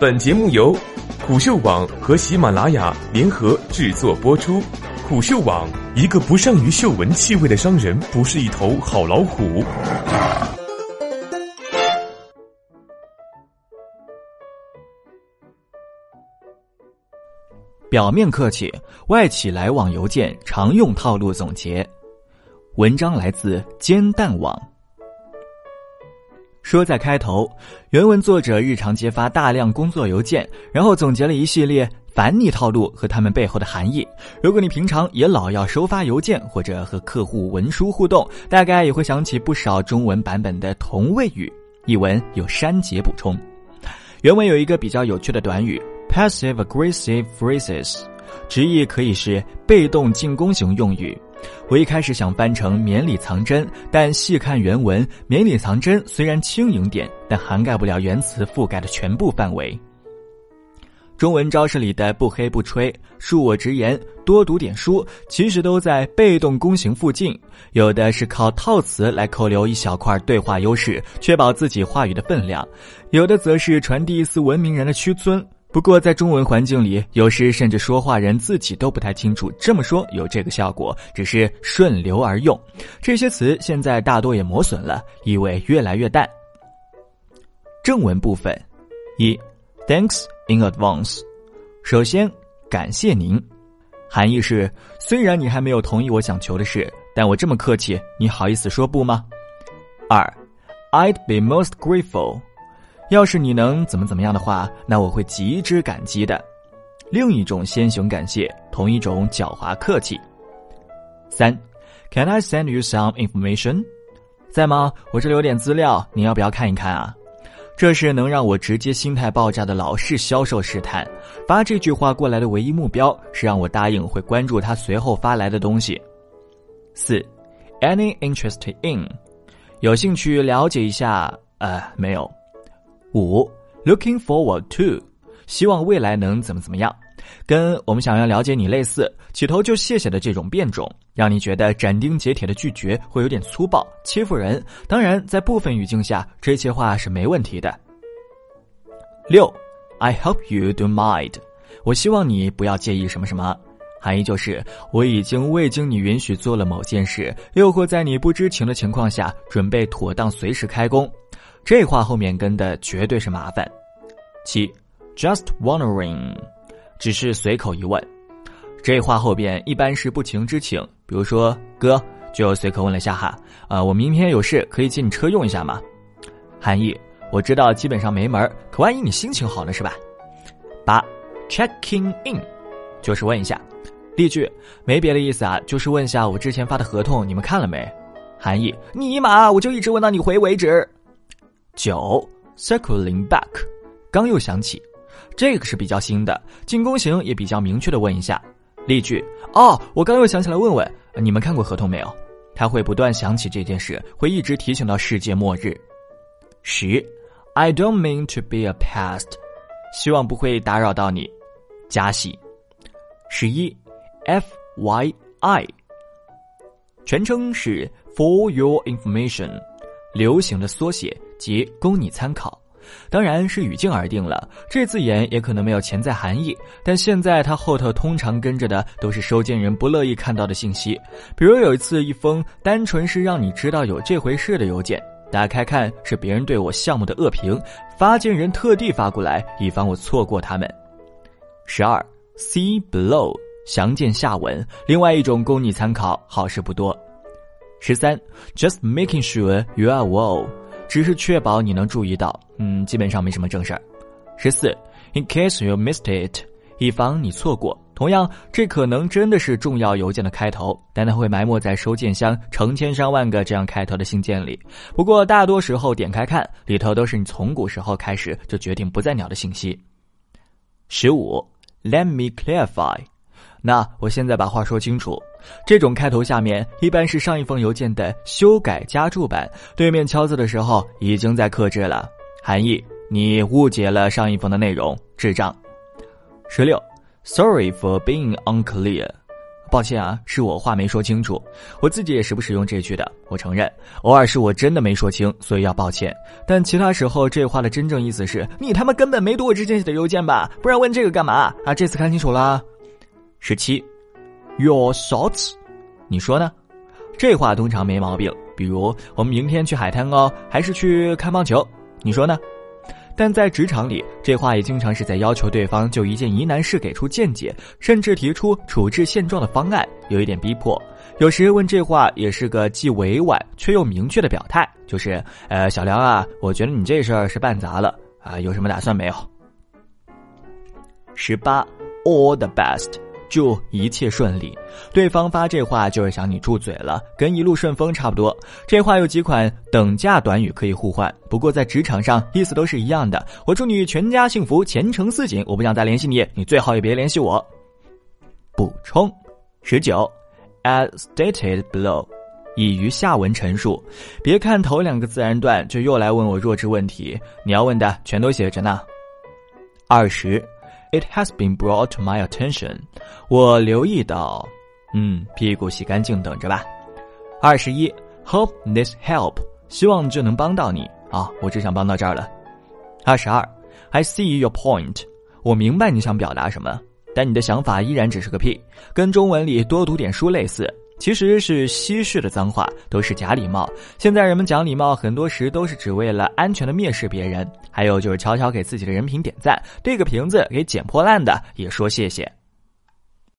本节目由虎嗅网和喜马拉雅联合制作播出。虎嗅网：一个不善于嗅闻气味的商人，不是一头好老虎。表面客气，外企来往邮件常用套路总结。文章来自煎蛋网。说在开头，原文作者日常接发大量工作邮件，然后总结了一系列烦你套路和他们背后的含义。如果你平常也老要收发邮件或者和客户文书互动，大概也会想起不少中文版本的同位语。译文有删节补充。原文有一个比较有趣的短语。Passive-aggressive phrases，直译可以是被动进攻型用语。我一开始想翻成绵里藏针，但细看原文，绵里藏针虽然轻盈点，但涵盖不了原词覆盖的全部范围。中文招式里的不黑不吹、恕我直言、多读点书，其实都在被动攻型附近。有的是靠套词来扣留一小块对话优势，确保自己话语的分量；有的则是传递一丝文明人的屈尊。不过，在中文环境里，有时甚至说话人自己都不太清楚这么说有这个效果，只是顺流而用。这些词现在大多也磨损了，意味越来越淡。正文部分，一，Thanks in advance。首先，感谢您，含义是虽然你还没有同意我想求的事，但我这么客气，你好意思说不吗？二，I'd be most grateful。要是你能怎么怎么样的话，那我会极之感激的。另一种先行感谢，同一种狡猾客气。三，Can I send you some information？在吗？我这里有点资料，你要不要看一看啊？这是能让我直接心态爆炸的老式销售试探。发这句话过来的唯一目标是让我答应会关注他随后发来的东西。四，Any interest in？有兴趣了解一下？呃，没有。五，looking forward to，希望未来能怎么怎么样，跟我们想要了解你类似，起头就谢谢的这种变种，让你觉得斩钉截铁的拒绝会有点粗暴欺负人。当然，在部分语境下，这些话是没问题的。六，I hope you don't mind，我希望你不要介意什么什么，含义就是我已经未经你允许做了某件事，又或在你不知情的情况下，准备妥当随时开工。这话后面跟的绝对是麻烦。七，just wondering，只是随口一问。这话后边一般是不情之请，比如说哥就随口问了下哈，啊，我明天有事可以借你车用一下吗？含义我知道基本上没门，可万一你心情好呢是吧？八，checking in，就是问一下。例句没别的意思啊，就是问下我之前发的合同你们看了没？含义尼玛，我就一直问到你回为止。九，circling back，刚又想起，这个是比较新的进攻型，也比较明确的问一下。例句：哦，我刚又想起来问问，你们看过合同没有？他会不断想起这件事，会一直提醒到世界末日。十，I don't mean to be a pest，希望不会打扰到你。加戏。十一，F Y I，全称是 For Your Information，流行的缩写。即供你参考，当然是语境而定了。这字眼也可能没有潜在含义，但现在它后头通常跟着的都是收件人不乐意看到的信息。比如有一次，一封单纯是让你知道有这回事的邮件，打开看是别人对我项目的恶评，发件人特地发过来，以防我错过他们。十二，see below，详见下文。另外一种供你参考，好事不多。十三，just making sure you are well。只是确保你能注意到，嗯，基本上没什么正事儿。十四，in case you missed it，以防你错过。同样，这可能真的是重要邮件的开头，但它会埋没在收件箱成千上万个这样开头的信件里。不过，大多时候点开看，里头都是你从古时候开始就决定不再鸟的信息。十五，let me clarify。那我现在把话说清楚，这种开头下面一般是上一封邮件的修改加注版，对面敲字的时候已经在克制了，含义你误解了上一封的内容，智障。十六，Sorry for being unclear，抱歉啊，是我话没说清楚。我自己也时不时用这句的，我承认，偶尔是我真的没说清，所以要抱歉。但其他时候，这话的真正意思是你他妈根本没读我之前写的邮件吧？不然问这个干嘛啊？这次看清楚了。十七，Your thoughts？你说呢？这话通常没毛病。比如，我们明天去海滩哦，还是去看棒球？你说呢？但在职场里，这话也经常是在要求对方就一件疑难事给出见解，甚至提出处置现状的方案，有一点逼迫。有时问这话也是个既委婉却又明确的表态，就是，呃，小梁啊，我觉得你这事儿是办砸了啊，有什么打算没有？十八，All the best。祝一切顺利。对方发这话就是想你住嘴了，跟一路顺风差不多。这话有几款等价短语可以互换，不过在职场上意思都是一样的。我祝你全家幸福，前程似锦。我不想再联系你，你最好也别联系我。补充：十九，as stated below，已于下文陈述。别看头两个自然段就又来问我弱智问题，你要问的全都写着呢。二十。It has been brought to my attention，我留意到，嗯，屁股洗干净，等着吧。二十一，Hope this help，希望这能帮到你啊，我只想帮到这儿了。二十二，I see your point，我明白你想表达什么，但你的想法依然只是个屁，跟中文里多读点书类似。其实是西式的脏话，都是假礼貌。现在人们讲礼貌，很多时都是只为了安全的蔑视别人，还有就是悄悄给自己的人品点赞，对个瓶子给捡破烂的也说谢谢。